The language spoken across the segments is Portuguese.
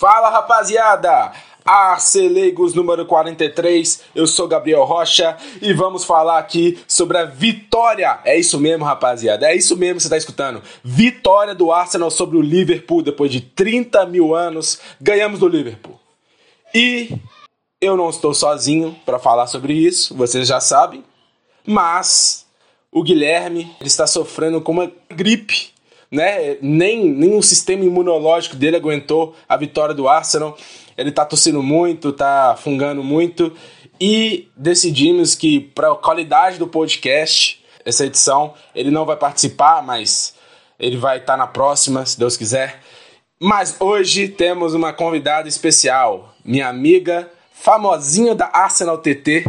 Fala rapaziada! Arceleigos número 43, eu sou Gabriel Rocha e vamos falar aqui sobre a vitória. É isso mesmo, rapaziada, é isso mesmo que você está escutando. Vitória do Arsenal sobre o Liverpool depois de 30 mil anos. Ganhamos do Liverpool. E eu não estou sozinho para falar sobre isso, vocês já sabem, mas o Guilherme está sofrendo com uma gripe né? Nem, nem o sistema imunológico dele aguentou a vitória do Arsenal. Ele tá tossindo muito, tá fungando muito. E decidimos que, para a qualidade do podcast, essa edição, ele não vai participar, mas ele vai estar tá na próxima, se Deus quiser. Mas hoje temos uma convidada especial, minha amiga famosinha da Arsenal TT,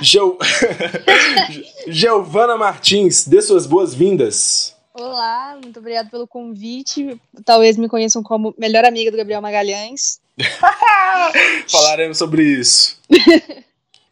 Giovana Martins. Dê suas boas-vindas. Olá, muito obrigado pelo convite. Talvez me conheçam como melhor amiga do Gabriel Magalhães. Falaremos sobre isso.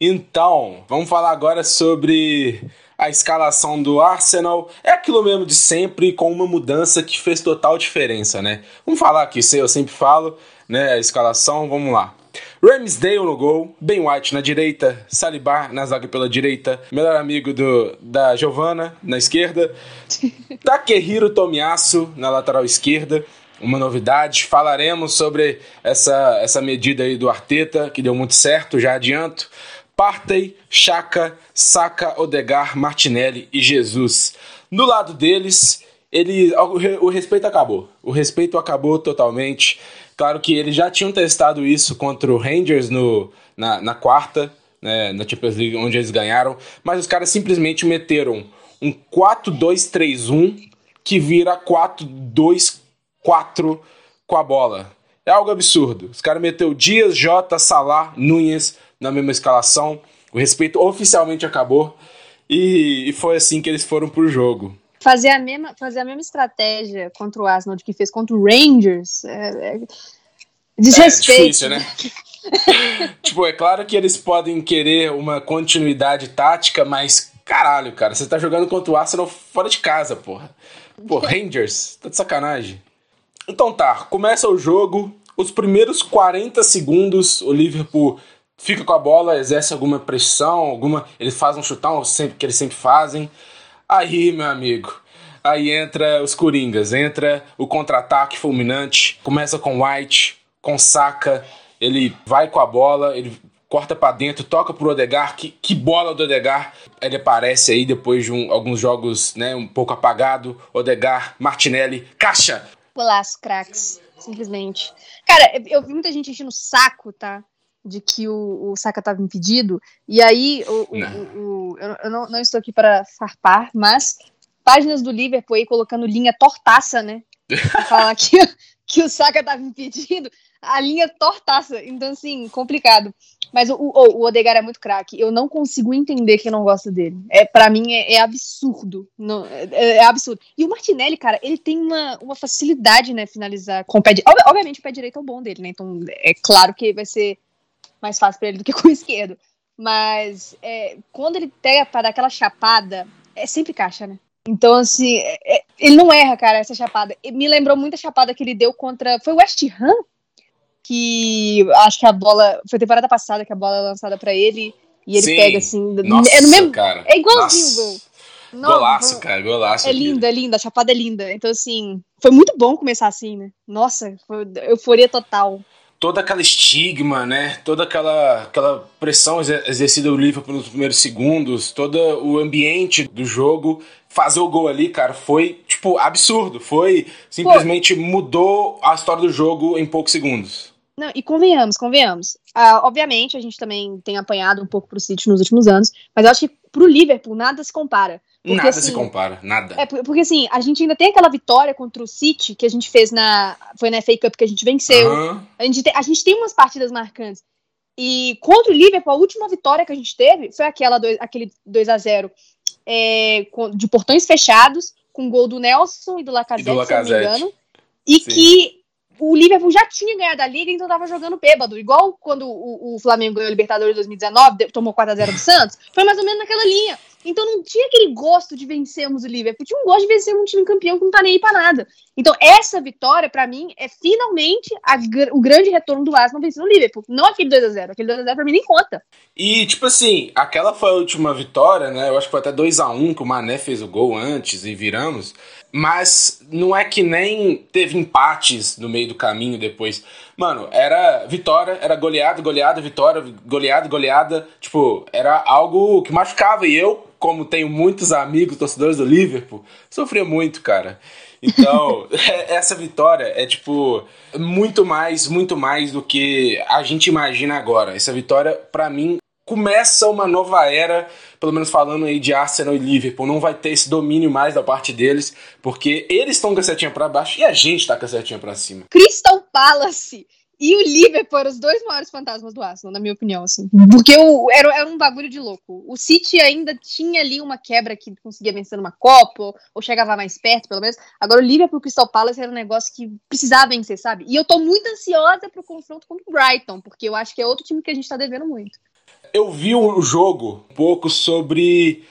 então, vamos falar agora sobre a escalação do Arsenal. É aquilo mesmo de sempre, com uma mudança que fez total diferença, né? Vamos falar aqui, eu sempre falo, né? A escalação, vamos lá. Ramsdale no gol, Ben White na direita, Saliba na zaga pela direita, melhor amigo do, da Giovana na esquerda, Takehiro Tomiyasu na lateral esquerda, uma novidade. Falaremos sobre essa, essa medida aí do Arteta, que deu muito certo, já adianto. Partey, Chaka, Saka, Odegar, Martinelli e Jesus. No lado deles, ele, o respeito acabou. O respeito acabou totalmente. Claro que eles já tinham testado isso contra o Rangers no, na, na quarta, né, na Champions League, onde eles ganharam, mas os caras simplesmente meteram um 4-2-3-1 que vira 4-2-4 com a bola. É algo absurdo. Os caras meteu Dias, Jota, Salah, Nunes na mesma escalação. O respeito oficialmente acabou. E, e foi assim que eles foram pro jogo fazer a mesma, fazer a mesma estratégia contra o Arsenal de que fez contra o Rangers é, é desrespeito. É difícil, né? tipo, é claro que eles podem querer uma continuidade tática, mas caralho, cara, você tá jogando contra o Arsenal fora de casa, porra. Pô, Rangers, tá de sacanagem. Então tá, começa o jogo, os primeiros 40 segundos o Liverpool fica com a bola, exerce alguma pressão, alguma, eles fazem um chutão sempre que eles sempre fazem. Aí, meu amigo, aí entra os Coringas, entra o contra-ataque fulminante, começa com White, com Saka, ele vai com a bola, ele corta para dentro, toca pro Odegar, que, que bola do Odegar. Ele aparece aí depois de um, alguns jogos, né, um pouco apagado. Odegar, Martinelli, caixa. Golaço, craques, simplesmente. Cara, eu vi muita gente enchendo o saco, tá? De que o, o Saka estava impedido. E aí, o, o, o eu, eu não, não, estou aqui para farpar, mas páginas do Liverpool aí colocando linha tortaça, né? Pra falar que, que o Saka estava impedido, a linha tortaça. Então, assim, complicado. Mas o, o, o Odegar é muito craque. Eu não consigo entender quem não gosta dele. É, para mim é, é absurdo. Não, é, é, absurdo. E o Martinelli, cara, ele tem uma, uma facilidade, né, finalizar com o pé direito. Obviamente o pé direito é o bom dele, né? Então é claro que vai ser mais fácil para ele do que com o esquerdo. Mas é, quando ele pega para dar aquela chapada, é sempre caixa, né? Então, assim, é, é, ele não erra, cara, essa chapada. Me lembrou muito a chapada que ele deu contra. Foi o West Ham? Que acho que a bola. Foi temporada passada que a bola é lançada para ele. E ele Sim. pega assim. Nossa, é, no mesmo, cara. é igualzinho o gol. Não, golaço, cara, golaço. É linda, é linda, a chapada é linda. Então, assim, foi muito bom começar assim, né? Nossa, foi euforia total toda aquela estigma, né? Toda aquela, aquela pressão exercida do Liverpool nos primeiros segundos, todo o ambiente do jogo, fazer o gol ali, cara, foi tipo absurdo. Foi simplesmente Pô. mudou a história do jogo em poucos segundos. Não, e convenhamos, convenhamos. Uh, obviamente, a gente também tem apanhado um pouco pro City nos últimos anos, mas eu acho que pro Liverpool nada se compara. Porque, nada assim, se compara, nada. É, porque assim, a gente ainda tem aquela vitória contra o City que a gente fez na. Foi na FA Cup que a gente venceu. Uhum. A, gente tem, a gente tem umas partidas marcantes. E contra o Liverpool, a última vitória que a gente teve foi aquela dois, aquele 2 a 0 é, de portões fechados, com gol do Nelson e do Lacazette, e do Lacazette. se não me engano. E Sim. que o Liverpool já tinha ganhado a Liga, então tava jogando bêbado. Igual quando o, o Flamengo ganhou a Libertadores 2019, tomou 4x0 do Santos. Foi mais ou menos naquela linha. Então não tinha aquele gosto de vencermos o Liverpool, tinha um gosto de vencer um time campeão que não tá nem aí pra nada. Então essa vitória, para mim, é finalmente a, o grande retorno do Arsenal vencendo o Liverpool. Não aquele 2x0, aquele 2x0 pra mim nem conta. E, tipo assim, aquela foi a última vitória, né? Eu acho que foi até 2x1 que o Mané fez o gol antes e viramos. Mas não é que nem teve empates no meio do caminho depois. Mano, era vitória, era goleada, goleada, vitória, goleada, goleada. Tipo, era algo que machucava. E eu, como tenho muitos amigos torcedores do Liverpool, sofria muito, cara. Então, é, essa vitória é tipo muito mais, muito mais do que a gente imagina agora. Essa vitória, para mim, começa uma nova era, pelo menos falando aí de Arsenal e Liverpool, não vai ter esse domínio mais da parte deles, porque eles estão com a setinha para baixo e a gente tá com a setinha para cima. Crystal Palace e o Liverpool eram os dois maiores fantasmas do Arsenal, na minha opinião, assim. Porque o, era, era um bagulho de louco. O City ainda tinha ali uma quebra que conseguia vencer numa Copa, ou, ou chegava mais perto, pelo menos. Agora o Liverpool e o Crystal Palace era um negócio que precisava vencer, sabe? E eu tô muito ansiosa pro confronto contra o Brighton, porque eu acho que é outro time que a gente tá devendo muito. Eu vi o jogo um pouco sobre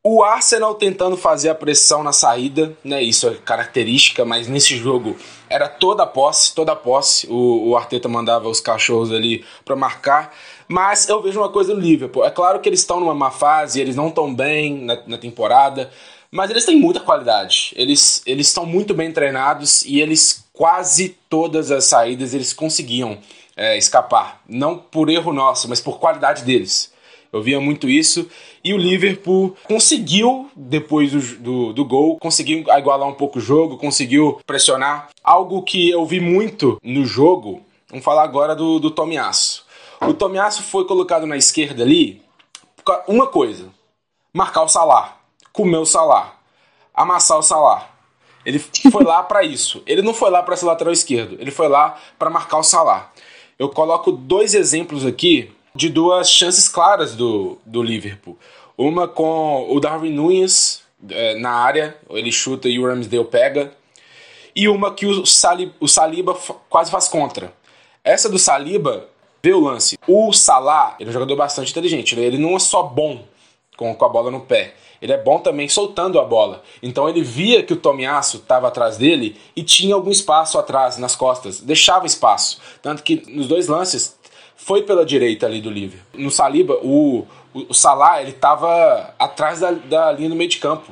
o Arsenal tentando fazer a pressão na saída, né? Isso é característica, mas nesse jogo era toda a posse, toda a posse. O, o Arteta mandava os cachorros ali para marcar. Mas eu vejo uma coisa no Liverpool. É claro que eles estão numa má fase, eles não estão bem na, na temporada, mas eles têm muita qualidade. Eles eles estão muito bem treinados e eles quase todas as saídas eles conseguiam é, escapar. Não por erro nosso, mas por qualidade deles. Eu via muito isso. E o Liverpool conseguiu, depois do, do, do, gol, conseguiu igualar um pouco o jogo, conseguiu pressionar. Algo que eu vi muito no jogo, vamos falar agora do, do Tomiasso. O Tomiasso foi colocado na esquerda ali, uma coisa, marcar o Salah, comer o Salah, amassar o Salah. Ele foi lá para isso. Ele não foi lá para ser lateral esquerdo, ele foi lá para marcar o Salah. Eu coloco dois exemplos aqui de duas chances claras do, do Liverpool. Uma com o Darwin Nunes é, na área, ele chuta e o Ramsdale pega. E uma que o, o Saliba quase faz contra. Essa do Saliba, vê o lance. O Salah, ele é um jogador bastante inteligente. Né? Ele não é só bom com, com a bola no pé. Ele é bom também soltando a bola. Então ele via que o Tomiasso estava atrás dele e tinha algum espaço atrás, nas costas. Deixava espaço. Tanto que nos dois lances foi pela direita ali do Liverpool. No Saliba, o, o, o Salah, ele tava atrás da, da linha do meio de campo.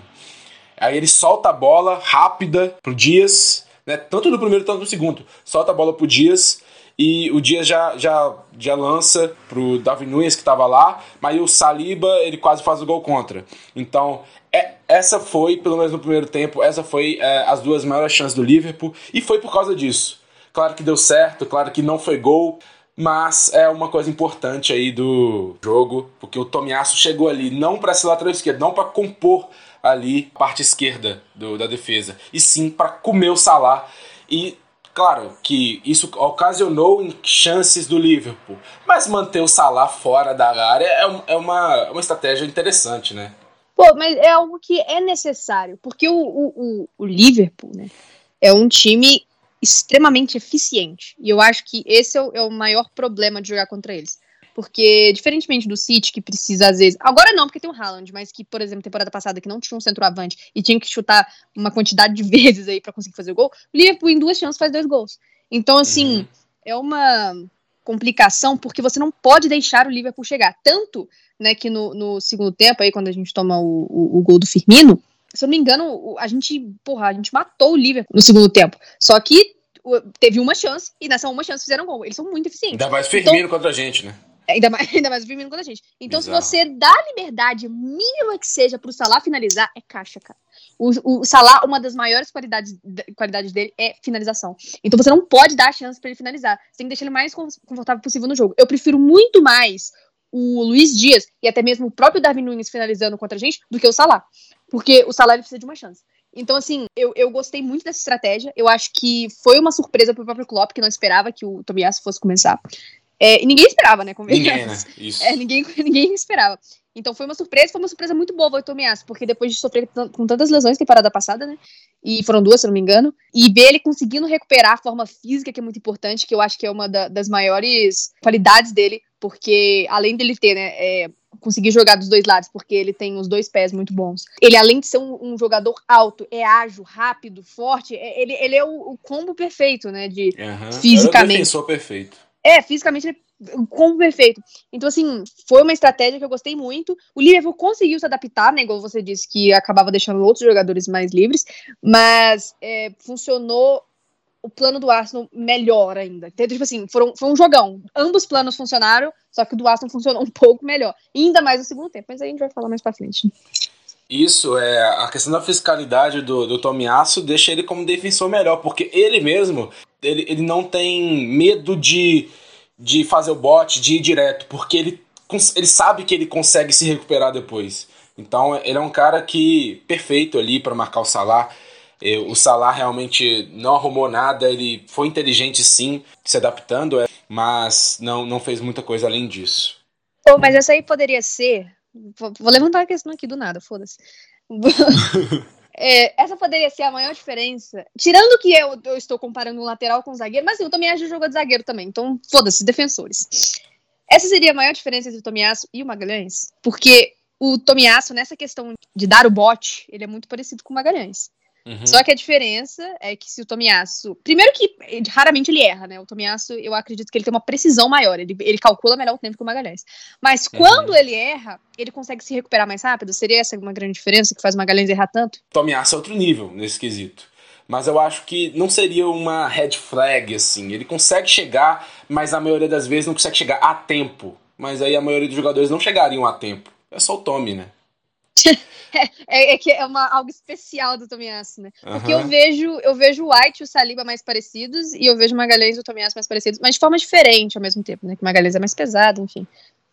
Aí ele solta a bola rápida pro Dias, né? Tanto no primeiro quanto no segundo. Solta a bola pro Dias e o Dias já, já, já lança pro Davi Nunes que estava lá, mas o Saliba ele quase faz o gol contra. Então, é, essa foi, pelo menos no primeiro tempo, essa foi é, as duas maiores chances do Liverpool e foi por causa disso. Claro que deu certo, claro que não foi gol, mas é uma coisa importante aí do jogo, porque o Tomiasso chegou ali não para ser lateral esquerdo, não para compor ali a parte esquerda do, da defesa, e sim para comer o Salah. E claro que isso ocasionou chances do Liverpool, mas manter o Salah fora da área é, é uma, uma estratégia interessante, né? Pô, mas é algo que é necessário, porque o, o, o Liverpool, né, é um time extremamente eficiente. E eu acho que esse é o, é o, maior problema de jogar contra eles. Porque, diferentemente do City, que precisa às vezes. Agora não, porque tem o Haaland, mas que, por exemplo, temporada passada, que não tinha um centroavante e tinha que chutar uma quantidade de vezes aí para conseguir fazer o gol, o Liverpool em duas chances faz dois gols. Então, assim, uhum. é uma complicação porque você não pode deixar o Liverpool chegar. Tanto né, que no, no segundo tempo, aí, quando a gente toma o, o, o gol do Firmino, se eu não me engano, a gente, porra, a gente matou o Liverpool no segundo tempo. Só que teve uma chance, e nessa uma chance fizeram gol. Eles são muito eficientes. Ainda mais Firmino então, contra a gente, né? Ainda mais, ainda mais o Firmino contra a gente. Então, Bizarro. se você dá a liberdade mínima que seja pro Salah finalizar, é caixa, cara. O, o Salah, uma das maiores qualidades, qualidades dele é finalização. Então você não pode dar a chance para ele finalizar. Você tem que deixar ele mais confortável possível no jogo. Eu prefiro muito mais o Luiz Dias e até mesmo o próprio Darwin Nunes finalizando contra a gente do que o Salah. Porque o Salah precisa de uma chance. Então, assim, eu, eu gostei muito dessa estratégia. Eu acho que foi uma surpresa pro próprio Klopp, que não esperava que o Tobias fosse começar. É, e ninguém esperava, né? Ninguém, né? Isso. É, ninguém, ninguém esperava. Então foi uma surpresa, foi uma surpresa muito boa o Tomiasso, porque depois de sofrer com tantas lesões temporada passada, né? E foram duas, se não me engano, e ver ele conseguindo recuperar a forma física, que é muito importante, que eu acho que é uma da, das maiores qualidades dele, porque além dele ter, né, é, conseguir jogar dos dois lados, porque ele tem os dois pés muito bons. Ele, além de ser um, um jogador alto, é ágil, rápido, forte, é, ele, ele é o, o combo perfeito, né? De Uhum. fisicamente. Era o defensor perfeito. É, fisicamente ele o combo perfeito. Então, assim, foi uma estratégia que eu gostei muito. O Liverpool conseguiu se adaptar, né? Igual você disse, que acabava deixando outros jogadores mais livres, mas é, funcionou o plano do Arsenal melhor ainda. Então, tipo assim, foram, foi um jogão. Ambos planos funcionaram, só que o do Arsenal funcionou um pouco melhor. Ainda mais no segundo tempo, mas aí a gente vai falar mais pra frente. Isso, é a questão da fiscalidade do, do Tomiasso deixa ele como defensor melhor, porque ele mesmo, ele, ele não tem medo de, de fazer o bote, de ir direto, porque ele, ele sabe que ele consegue se recuperar depois. Então ele é um cara que perfeito ali para marcar o Salah. Eh, O Salah realmente não arrumou nada, ele foi inteligente sim, se adaptando, é, mas não, não fez muita coisa além disso. Pô, mas essa aí poderia ser. Vou, vou levantar a questão aqui do nada, foda-se. É, essa poderia ser a maior diferença. Tirando que eu, eu estou comparando um lateral com um zagueiro, mas assim, o Tomiasso jogou de zagueiro também, então foda-se, defensores. Essa seria a maior diferença entre o Tomiasso e o Magalhães, porque o Tomiasso, nessa questão de dar o bote, ele é muito parecido com o Magalhães. Uhum. Só que a diferença é que se o Tomiasso. Primeiro que raramente ele erra, né? O Tomiasso, eu acredito que ele tem uma precisão maior. Ele, ele calcula melhor o tempo que o Magalhães. Mas Uhum. quando ele erra, ele consegue se recuperar mais rápido. Seria essa uma grande diferença que faz o Magalhães errar tanto? Tomiasso é outro nível nesse quesito. Mas eu acho que não seria uma red flag, assim. Ele consegue chegar, mas na maioria das vezes não consegue chegar a tempo. Mas aí a maioria dos jogadores não chegariam a tempo. É só o Tommy, né? É, é que é uma, algo especial do Tomiasso, né? Porque Aham. eu vejo eu vejo o White e o Saliba mais parecidos e eu vejo o Magalhães e o Tomiasso mais parecidos, mas de forma diferente ao mesmo tempo, né? Que o Magalhães é mais pesado, enfim.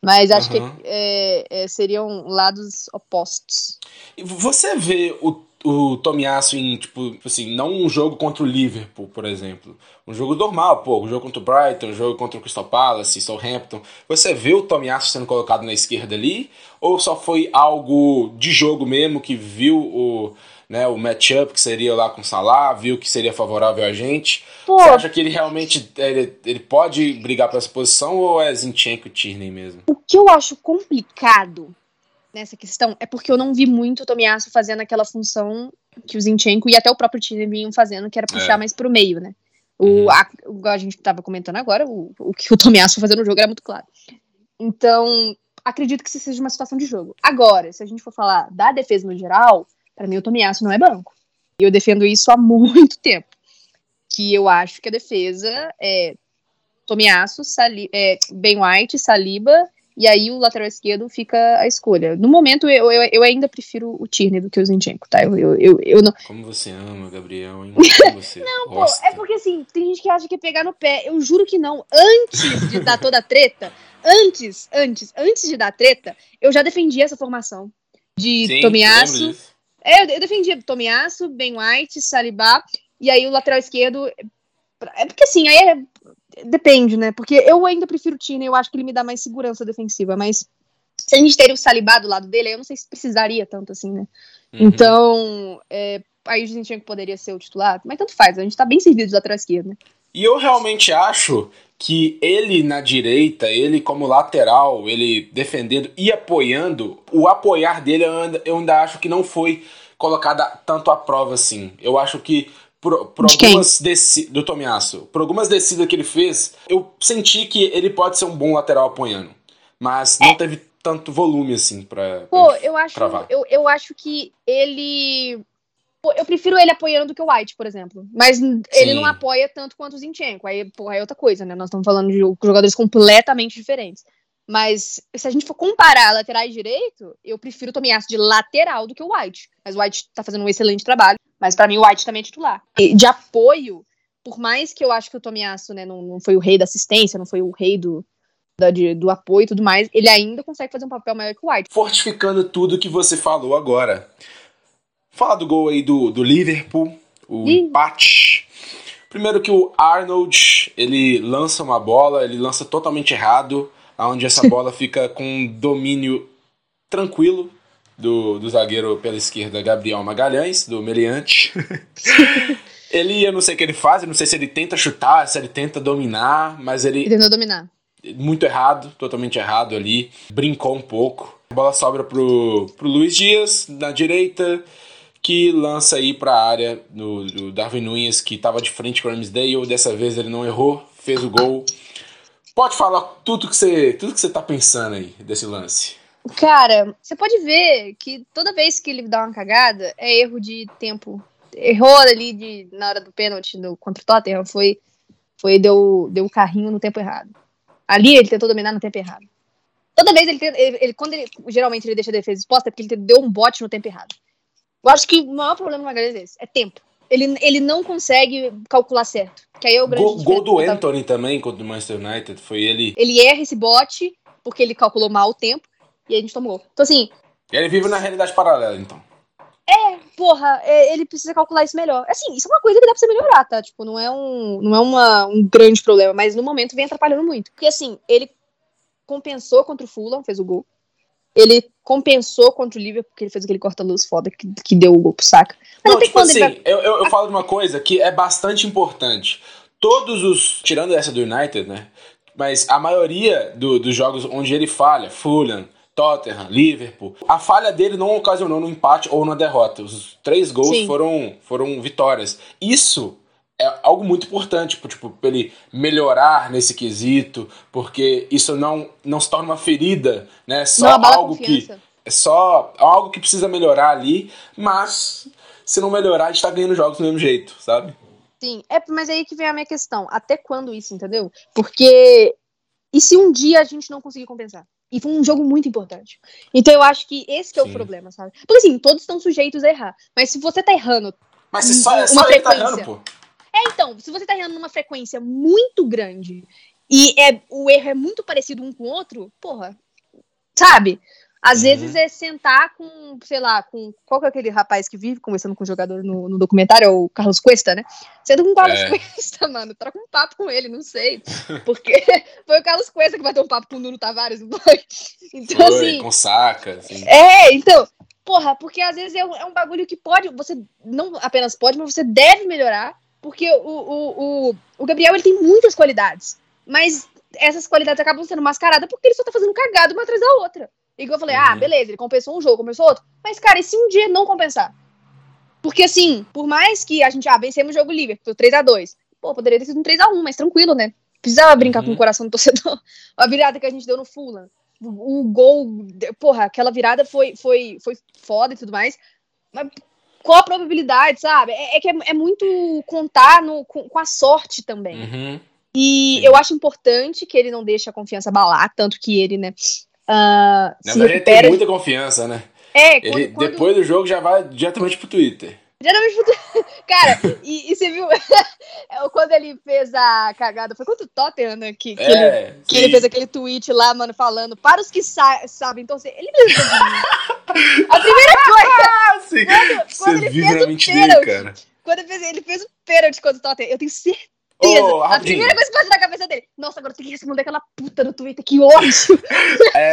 Mas acho Aham. que é, é, seriam lados opostos. Você vê o, o Tomiasso em, tipo, assim, não um jogo contra o Liverpool, por exemplo. Um jogo normal, pô, um jogo contra o Brighton, um jogo contra o Crystal Palace, Southampton. Você vê o Tomiasso sendo colocado na esquerda ali? Ou só foi algo de jogo mesmo, que viu o, né, o matchup que seria lá com o Salah, viu que seria favorável a gente? Pô, Você acha que ele realmente ele, ele pode brigar por essa posição ou é Zinchenko e Tierney mesmo? O que eu acho complicado nessa questão é porque eu não vi muito o Tomiasso fazendo aquela função que o Zinchenko e até o próprio time vinham fazendo, que era puxar É. mais pro meio, né? Uhum. O, a, o- a gente tava comentando agora, o, o que o Tomiasso fazendo no jogo era muito claro. Então, acredito que isso seja uma situação de jogo. Agora, se a gente for falar da defesa no geral, pra mim o Tomiasso não é banco. E eu defendo isso há muito tempo. Que eu acho que a defesa é Tomiasso, Sali é, Ben White, Saliba, e aí o lateral esquerdo fica a escolha. No momento, eu, eu, eu ainda prefiro o Tierney do que o Zinchenko, tá? Eu, eu, eu, eu não... Como você ama, Gabriel, hein? Como você Pô, gosta. é porque assim, tem gente que acha que é pegar no pé. Eu juro que não. Antes de dar toda a treta, antes, antes, antes de dar a treta, eu já defendia essa formação. De Sim, Tomiasso. É, eu- eu defendia Tomiasso, Ben White, Saliba, e aí o lateral esquerdo. É porque assim, aí é- depende, né? Porque eu ainda prefiro o Tina, eu acho que ele me dá mais segurança defensiva, mas se a gente teria o Saliba do lado dele, eu não sei se precisaria tanto assim, né? Uhum. Então, é, aí o Zinchenko poderia ser o titular, mas tanto faz, a gente tá bem servido do lateral esquerdo, né? E eu realmente acho que ele na direita, ele como lateral, ele defendendo e apoiando, o apoiar dele eu ainda, eu ainda acho que não foi colocada tanto à prova assim. Eu acho que por, por De algumas desci- do Tomiasso, por algumas descidas que ele fez, eu senti que ele pode ser um bom lateral apoiando, mas não teve tanto volume assim para Pô, eu acho, cravar. eu, eu acho que ele. Pô, eu prefiro ele apoiando do que o White, por exemplo. Mas n- ele Sim. não apoia tanto quanto o Zinchenko. Aí, porra, é outra coisa, né? Nós estamos falando de jogadores completamente diferentes. Mas se a gente for comparar laterais direito, eu prefiro o Tomiasso de lateral do que o White. Mas o White tá fazendo um excelente trabalho. Mas pra mim o White também é titular. E de apoio, por mais que eu acho que o Tomiasso, né, não, não foi o rei da assistência, não foi o rei do, da- de- do apoio e tudo mais, ele ainda consegue fazer um papel maior que o White. fortificando tudo que você falou agora. Fala do gol aí do, do Liverpool, o Ih. empate. Primeiro que o Arnold, ele lança uma bola, ele lança totalmente errado, onde essa bola fica com um domínio tranquilo do, do zagueiro pela esquerda, Gabriel Magalhães, do Meliante. ele, eu não sei o que ele faz, eu não sei se ele tenta chutar, se ele tenta dominar, mas ele Ele tentou dominar. muito errado, totalmente errado ali. Brincou um pouco. A bola sobra pro, pro Luiz Dias, na direita, que lança aí pra área do, do Darwin Nunes, que tava de frente com o Ramsdale. Dessa vez ele não errou, fez o gol. Pode falar tudo que você, tudo que você tá pensando aí desse lance. Cara, você pode ver que toda vez que ele dá uma cagada, é erro de tempo. Errou ali de, na hora do pênalti no, contra o Tottenham, foi, foi deu, deu um carrinho no tempo errado. Ali ele tentou dominar no tempo errado. Toda vez ele, ele, ele quando ele, geralmente ele deixa a defesa exposta, é porque ele deu um bote no tempo errado. Eu acho que o maior problema do Magalhães é esse, é tempo. Ele, ele não consegue calcular certo. Que aí é o grande Gol, gol do Anthony também contra o Manchester United, foi ele. Ele erra esse bote porque ele calculou mal o tempo e a gente tomou. Então assim, Ele vive na realidade paralela, então. É, porra, é, ele precisa calcular isso melhor. Assim, isso é uma coisa que dá pra você melhorar, tá? Tipo, não é um, não é uma, um grande problema, mas no momento vem atrapalhando muito. Porque assim, ele compensou contra o Fulham, fez o gol. Ele compensou contra o Liverpool, porque ele fez aquele corta-luz foda que, que deu o gol pro saca. Mas Não, tem tipo quando assim, vai- eu, eu, eu falo de uma coisa que é bastante importante. Todos os. Tirando essa do United, né? Mas a maioria do- dos jogos onde ele falha, Fulham, Tottenham, Liverpool, a falha dele não ocasionou no empate ou na derrota. Os três gols Sim. foram, foram vitórias. Isso é algo muito importante, tipo, tipo, pra ele melhorar nesse quesito, porque isso não, não se torna uma ferida, né? Só não algo que é só algo que precisa melhorar ali, mas se não melhorar, a gente tá ganhando jogos do mesmo jeito, sabe? Sim, é, mas aí que vem a minha questão. Até quando isso, entendeu? Porque. E se um dia a gente não conseguir compensar? E foi um jogo muito importante. Então eu acho que esse que é o Sim. problema, sabe? Porque assim, todos estão sujeitos a errar. Mas se você tá errando. Mas se só, Uma só ele tá errando, pô. É, então, se você tá errando numa frequência muito grande e é, o erro é muito parecido um com o outro, porra. Sabe? Às Uhum. vezes é sentar com, sei lá, com. Qual que é aquele rapaz que vive conversando com o jogador no, no documentário? É o Carlos Cuesta, né? Senta com o Carlos É. Cuesta, mano. Troca um papo com ele, não sei. Porque foi o Carlos Cuesta que bateu um papo com o Nuno Tavares, não foi? Então, Foi, assim. com saca, assim. É, então, porra, porque às vezes é um, é um bagulho que pode, você não apenas pode, mas você deve melhorar, porque o, o, o, o Gabriel ele tem muitas qualidades, mas essas qualidades acabam sendo mascaradas porque ele só tá fazendo cagada uma atrás da outra. Igual eu falei, ah, Uhum. beleza, ele compensou um jogo, compensou outro, mas cara, e se um dia não compensar? Porque assim, por mais que a gente, ah, vencemos o jogo livre, foi 3x2, pô, poderia ter sido um 3x1, mas tranquilo, né? Precisava brincar Uhum. com o coração do torcedor. A virada que a gente deu no Fulham o gol, porra, aquela virada foi, foi, foi foda e tudo mais. Mas qual a probabilidade, sabe? É, é que é, é muito contar no, com, com a sorte também. Uhum. E eu acho importante que ele não deixe a confiança abalar, tanto que ele, né, ah, Na verdade, ele tem muita confiança, né? É, Ele, quando, quando, depois do jogo, já vai diretamente pro Twitter. Geralmente, cara, e, e você viu quando ele fez a cagada, foi contra o Tottenham, né, que, que ele É, Que sim. ele fez aquele tweet lá, mano, falando para os que sa sabem. Então, ele mesmo. a primeira coisa, sim. Você quando ele fez o dele, pênalti, quando ele fez, ele fez o pênalti contra o Tottenham, eu tenho certeza. Ô, a primeira coisa que passa na cabeça dele. Nossa, agora eu tenho que responder aquela puta no Twitter, que ódio. É,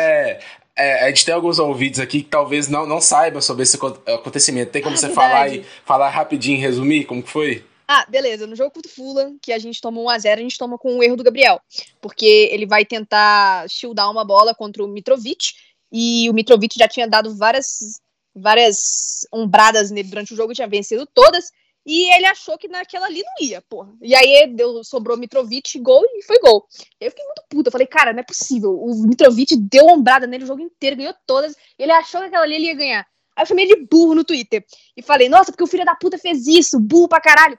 é, a gente tem alguns ouvintes aqui que talvez não, não saibam sobre esse acon- acontecimento. Tem como Ah, você verdade. falar e falar rapidinho, resumir como que foi? Ah, beleza. No jogo contra o Fulham, que a gente tomou 1x0, a gente toma com o erro do Gabriel. Porque ele vai tentar shieldar uma bola contra o Mitrovic. E o Mitrovic já tinha dado várias, várias ombradas nele durante o jogo, tinha vencido todas. E ele achou que naquela ali não ia, porra. E aí deu, sobrou Mitrovic, gol e foi gol. Eu fiquei muito puta. Eu falei, cara, não é possível. O Mitrovic deu ombrada nele o jogo inteiro, ganhou todas. Ele achou que aquela ali ele ia ganhar. Aí eu chamei ele de burro no Twitter. E falei, nossa, porque o filho da puta fez isso, burro pra caralho.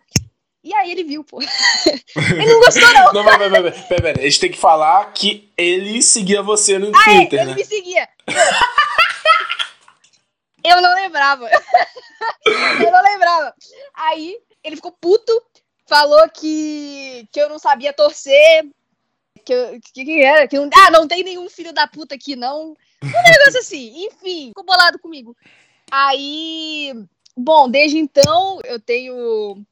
E aí ele viu, pô. ele não gostou, não. Não, pera, pera, pera, pera, pera. A gente tem que falar que ele seguia você no Ah, é, Twitter, ele né? me seguia. Eu não lembrava. eu não lembrava. Aí ele ficou puto, falou que, que eu não sabia torcer. Que, eu- que, que era? Que não, ah, não tem nenhum filho da puta aqui, não. Um negócio assim. Enfim, ficou bolado comigo. Aí, bom, desde então eu tenho.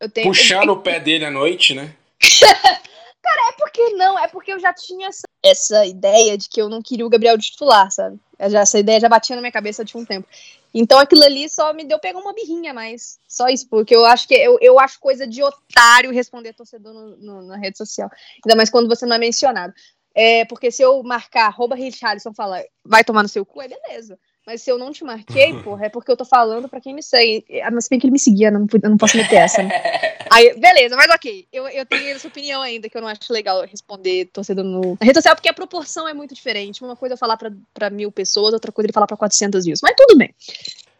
Eu tenho. Puxando o pé dele à noite, né? É porque não, é porque eu já tinha essa, essa ideia de que eu não queria o Gabriel de titular, sabe? Já- essa ideia já batia na minha cabeça de um tempo. Então aquilo ali só me deu pegar uma birrinha mais. Só isso, porque eu acho que eu, eu acho coisa de otário responder torcedor no, no- na rede social. Ainda mais quando você não é mencionado. É, porque se eu marcar arroba Richarlison falar vai tomar no seu cu, é beleza. Mas se eu não te marquei, porra, é porque eu tô falando pra quem me segue. Ah, mas bem que ele me seguia, não, eu não posso meter essa, né? Aí, beleza, mas ok. Eu, eu tenho essa opinião ainda, que eu não acho legal responder torcedor no na rede social, porque a proporção é muito diferente. Uma coisa é falar pra, pra mil pessoas, outra coisa é ele falar pra 400 views. Mas tudo bem.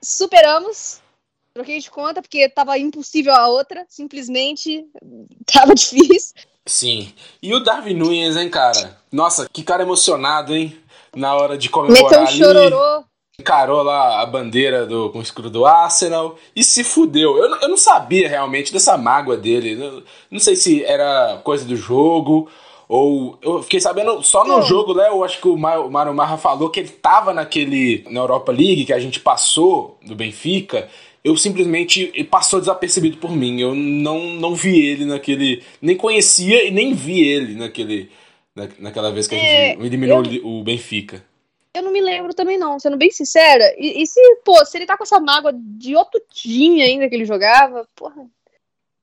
Superamos. Troquei de conta, porque tava impossível a outra. Simplesmente tava difícil. Sim. E o Darwin Nunes, hein, cara? Nossa, que cara emocionado, hein? Na hora de comemorar Meteu um ali. chororô. Encarou lá a bandeira do, com o escudo do Arsenal e se fudeu. Eu, não- eu não sabia realmente dessa mágoa dele. Eu não sei se era coisa do jogo ou. Eu fiquei sabendo só no jogo, né? Eu acho que o Mário Marra falou que ele tava naquele. na Europa League que a gente passou do Benfica. Eu simplesmente. Passou desapercebido por mim. Eu não, não vi ele naquele. Nem conhecia e nem vi ele naquele. na- naquela vez que a É, gente eliminou eu- o Benfica. Eu não me lembro também, não, sendo bem sincera. E, e se, pô, se ele tá com essa mágoa de outro time ainda que ele jogava, porra.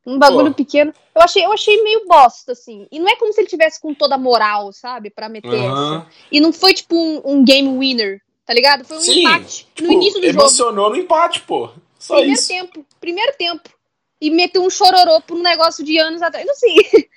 Um bagulho Pô. pequeno. Eu achei, eu achei meio bosta, assim. E não é como se ele tivesse com toda a moral, sabe? Pra meter Aham. essa. E não foi, tipo, um, um game winner, tá ligado? Foi um Sim, empate Tipo, no início do jogo. emocionou no empate, pô. Só Primeiro isso. tempo. Primeiro tempo. E meteu um chororô por um negócio de anos atrás. Não sei.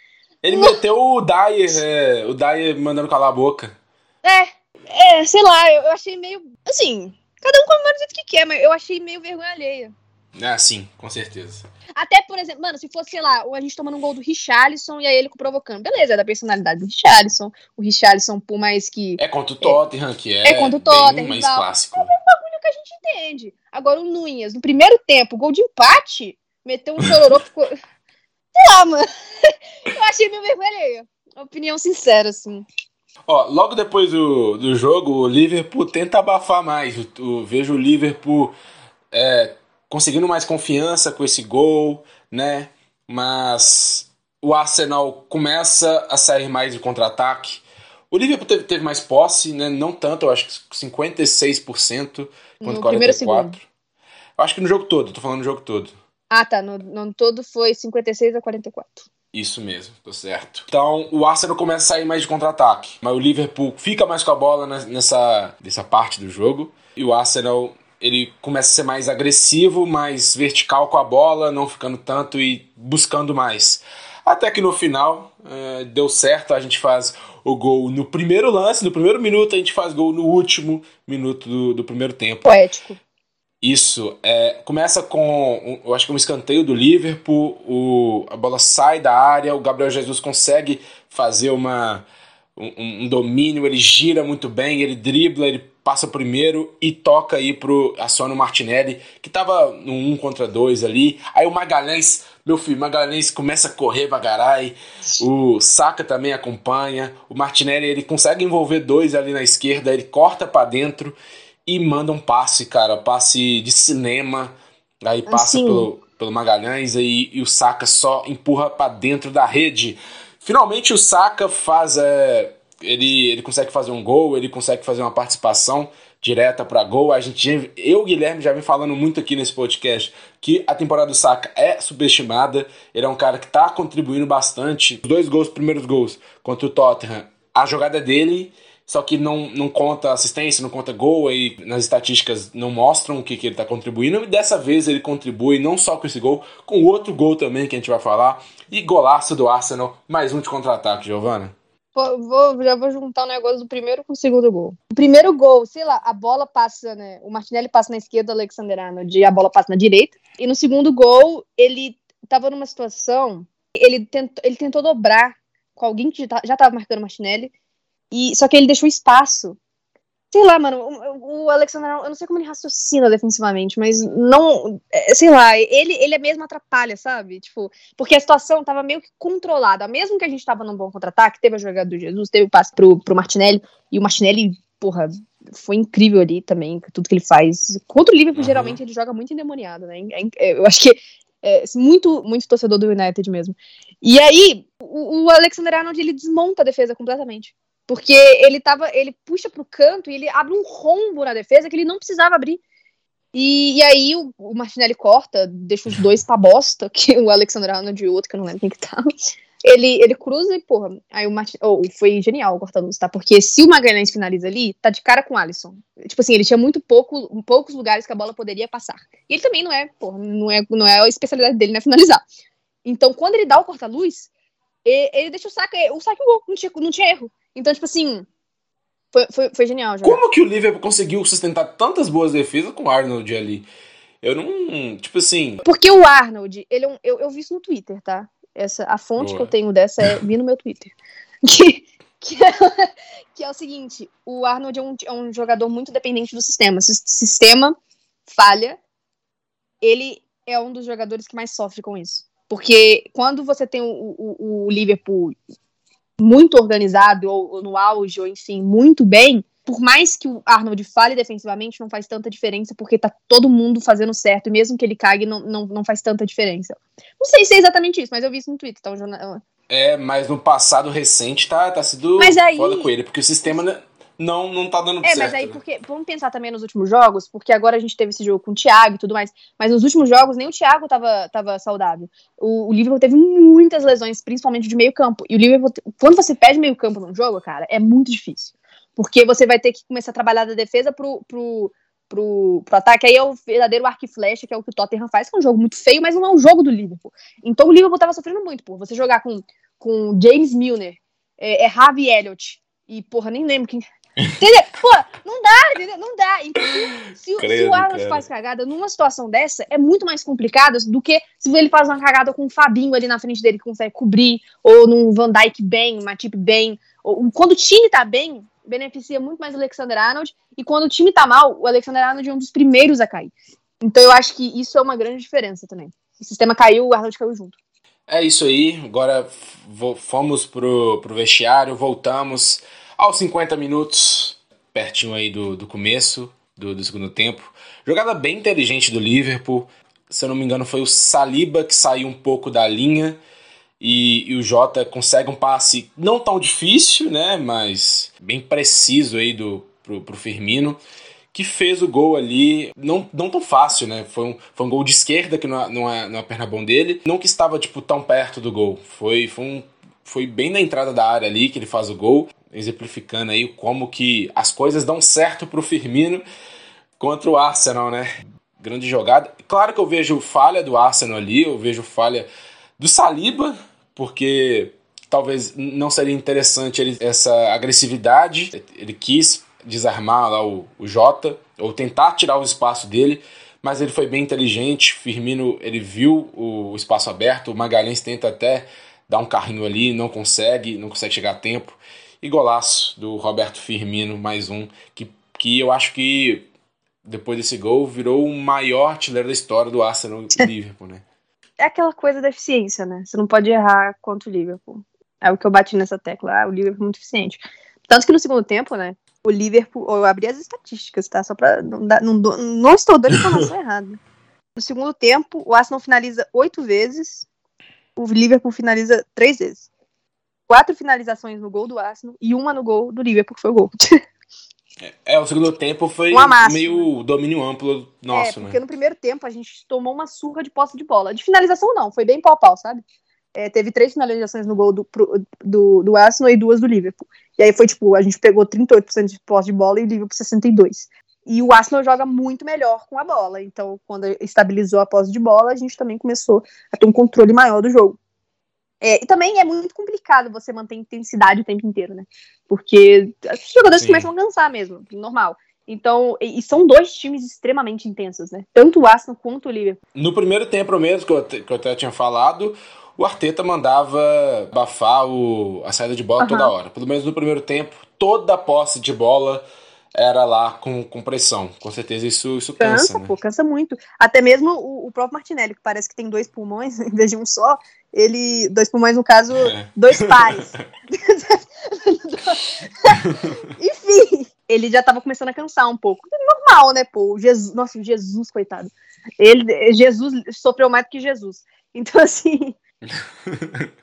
Ele meteu o Dyer, é, o Dyer mandando calar a boca. É, é, sei lá, eu, achei meio. Assim, cada um comemora do jeito que quer, mas eu achei meio vergonha alheia. Ah, sim, com certeza. Até, por exemplo, mano, se fosse, sei lá, a gente tomando um gol do Richarlison e aí ele provocando. Beleza, é da personalidade do Richarlison. O Richarlison, por mais que. É contra o Tottenham, que é, É contra o Tottenham, mais rival. clássico. É o que a gente entende. Agora o Nunes, no primeiro tempo, gol de empate, meteu um chororô, ficou. Sei lá, mano. Eu achei meio vergonha alheia. Opinião sincera, assim. Ó, logo depois do, do jogo, o Liverpool tenta abafar mais. Eu, eu vejo o Liverpool é, conseguindo mais confiança com esse gol, né? Mas o Arsenal começa a sair mais de contra-ataque. O Liverpool teve, teve mais posse, né? Não tanto, eu acho que 56% contra No primeiro 44%. Eu acho que no jogo todo, tô falando no jogo todo. Ah, tá. No, no todo foi 56 a 44. Isso mesmo, tô certo. Então o Arsenal começa a sair mais de contra-ataque, mas o Liverpool fica mais com a bola ne- nessa, nessa parte do jogo. E o Arsenal ele começa a ser mais agressivo, mais vertical com a bola, não ficando tanto e buscando mais. Até que no final eh, deu certo, a gente faz o gol no primeiro lance, no primeiro minuto, a gente faz gol no último minuto do, do primeiro tempo. Poético. Isso, é, começa com, um- eu acho que um escanteio do Liverpool, o, a bola sai da área, o Gabriel Jesus consegue fazer uma, um, um domínio, ele gira muito bem, ele dribla, ele passa primeiro e toca aí pro Aciona o Martinelli, que tava no 1 contra 2 ali, aí o Magalhães, meu filho, Magalhães começa a correr bagarai, o Saka também acompanha, o Martinelli ele consegue envolver dois ali na esquerda, ele corta para dentro e manda um passe, cara, passe de cinema. Aí passa Assim. pelo, pelo Magalhães aí, e o Saka só empurra pra dentro da rede. Finalmente o Saka faz. é, ele, ele consegue fazer um gol, ele consegue fazer uma participação direta pra gol. A gente, eu e o Guilherme já vem falando muito aqui nesse podcast que a temporada do Saka é subestimada. Ele é um cara que tá contribuindo bastante. Os dois gols, os primeiros gols contra o Tottenham, a jogada dele só que não, não conta assistência, não conta gol, e nas estatísticas não mostram o que, que ele está contribuindo. E dessa vez ele contribui não só com esse gol, com outro gol também que a gente vai falar. E golaço do Arsenal, mais um de contra-ataque, Giovana. Vou, já vou juntar o negócio do primeiro com o segundo gol. O primeiro gol, sei lá, a bola passa, né? O Martinelli passa na esquerda, o Alexander Arnold, a bola passa na direita. E no segundo gol, ele tava numa situação. Ele tentou, ele tentou dobrar com alguém que já tá- já tava marcando o Martinelli. E, só que ele deixou espaço. Sei lá, mano, o, o Alexander Arnold, eu não sei como ele raciocina defensivamente, mas não. é, Sei lá, ele, ele é mesmo atrapalha, sabe? Tipo, porque a situação tava meio que controlada. Mesmo que a gente tava num bom contra-ataque, teve a jogada do Jesus, teve o passe pro, pro Martinelli, e o Martinelli, porra, foi incrível ali também, tudo que ele faz. Contra o Liverpool, Uhum. geralmente, ele joga muito endemoniado, né? É- eu acho que é muito, muito torcedor do United mesmo. E aí, o, o Alexander Arnold, ele desmonta a defesa completamente. Porque ele tava. Ele puxa pro canto e ele abre um rombo na defesa que ele não precisava abrir. E, e aí o, o Martinelli corta, deixa os dois pra bosta, que o Alexander Arnold e o outro, que eu não lembro quem que tava. ele, ele cruza e, porra, aí o Martin, oh, foi genial o corta-luz, tá? Porque se o Magalhães finaliza ali, tá de cara com o Alisson. Tipo assim, ele tinha muito pouco, poucos lugares que a bola poderia passar. E ele também não é, porra, não é, não é a especialidade dele, né, finalizar. Então, quando ele dá o corta-luz, ele, ele, deixa o saque, o saque gol, não tinha, não tinha erro. Então, tipo assim, foi, foi, foi genial. Já. Como que o Liverpool conseguiu sustentar tantas boas defesas com o Arnold ali? Eu não. Tipo assim. Porque o Arnold, ele é um, eu, eu vi isso no Twitter, tá? Essa, a fonte Boa. que eu tenho dessa é vi no meu Twitter. Que, que, é, que é o seguinte: o Arnold é um, é um jogador muito dependente do sistema. Se o sistema falha, ele é um dos jogadores que mais sofre com isso. Porque quando você tem o, o, o Liverpool muito organizado, ou, ou, no auge, ou enfim, muito bem, por mais que o Arnold fale defensivamente, não faz tanta diferença, porque tá todo mundo fazendo certo, e mesmo que ele cague, não, não, não faz tanta diferença. Não sei se é exatamente isso, mas eu vi isso no Twitter, jornal... É, mas no passado recente tá, tá sido mas aí... foda com ele, porque o sistema não, não tá dando é, certo. É, mas aí, né? porque, vamos pensar também nos últimos jogos, porque agora a gente teve esse jogo com o Thiago e tudo mais, mas nos últimos jogos nem o Thiago tava, tava saudável. O, o Liverpool teve muitas lesões, principalmente de meio campo, e o Liverpool, quando você perde meio campo num jogo, cara, é muito difícil. Porque você vai ter que começar a trabalhar da defesa pro, pro, pro, pro ataque. Aí é o verdadeiro arco e flecha, que é o que o Tottenham faz, que é um jogo muito feio, mas não é um jogo do Liverpool. Então o Liverpool tava sofrendo muito, pô. Você jogar com, com James Milner, é, é Harvey Elliott, e, porra, nem lembro quem. Entendeu? Pô, não dá, entendeu? Não dá. Então, se, Credo, se o Arnold faz cagada numa situação dessa, é muito mais complicado do que se ele faz uma cagada com o Fabinho ali na frente dele que consegue cobrir, ou num Van Dyke bem, uma Matip bem. Ou, quando o time tá bem, beneficia muito mais o Alexander Arnold. E quando o time tá mal, o Alexander Arnold é um dos primeiros a cair. Então eu acho que isso é uma grande diferença também. O sistema caiu, o Arnold caiu junto. É isso aí. Agora fomos pro, pro vestiário, voltamos aos 50 minutos, pertinho aí do, do começo do, do segundo tempo. Jogada bem inteligente do Liverpool. Se eu não me engano, foi o Saliba que saiu um pouco da linha e, e, o Jota consegue um passe não tão difícil, né, mas bem preciso aí do, pro, pro Firmino, que fez o gol ali, não, não tão fácil, né, foi um, foi um gol de esquerda, que não é, não, é, não é perna bom dele, não que estava, tipo, tão perto do gol, foi, foi, um, foi bem na entrada da área ali que ele faz o gol, exemplificando aí como que as coisas dão certo pro Firmino contra o Arsenal, né, grande jogada. Claro que eu vejo falha do Arsenal ali, eu vejo falha do Saliba, porque talvez não seria interessante ele, essa agressividade. Ele quis desarmar lá o, o Jota, ou tentar tirar o espaço dele, mas ele foi bem inteligente. Firmino ele viu o, o espaço aberto, o Magalhães tenta até dar um carrinho ali, não consegue, não consegue chegar a tempo. E golaço do Roberto Firmino, mais um, que, que eu acho que depois desse gol virou o maior artilheiro da história do Arsenal Liverpool, né? é aquela coisa da eficiência, né? Você não pode errar contra o Liverpool. É o que eu bati nessa tecla. Ah, o Liverpool é muito eficiente. Tanto que no segundo tempo, né? O Liverpool. Eu abri as estatísticas, tá? Só pra. Não, dar, não, não estou dando informação errada. No segundo tempo, o Arsenal finaliza oito vezes. O Liverpool finaliza três vezes. Quatro finalizações no gol do Arsenal e uma no gol do Liverpool, que foi o gol. É, o segundo tempo foi meio domínio amplo nosso, é, porque né? no primeiro tempo a gente tomou uma surra de posse de bola. De finalização não, foi bem pau pau, sabe? É, teve três finalizações no gol do, do, do Arsenal e duas do Liverpool. E aí foi tipo, a gente pegou 38% de posse de bola e o Liverpool 62%. E o Arsenal joga muito melhor com a bola. Então, quando estabilizou a posse de bola, a gente também começou a ter um controle maior do jogo. É, e também é muito complicado você manter intensidade o tempo inteiro, né? Porque os jogadores Sim. começam a cansar mesmo, normal. Então, e, são dois times extremamente intensos, né? Tanto o Arsenal quanto o Liverpool. No primeiro tempo mesmo, que eu, que eu até tinha falado, o Arteta mandava abafar o, a saída de bola uhum. toda hora. Pelo menos no primeiro tempo, toda a posse de bola era lá com, com pressão. Com certeza isso, isso cansa. Cansa, né? pô, cansa muito. Até mesmo o, o, próprio Martinelli, que parece que tem dois pulmões em vez de um só, ele. Dois pulmões, no caso, é. dois pares. Enfim, ele já tava começando a cansar um pouco. Normal, né, pô? Jesus, nossa, Jesus, coitado. Ele, Jesus sofreu mais do que Jesus. Então, assim.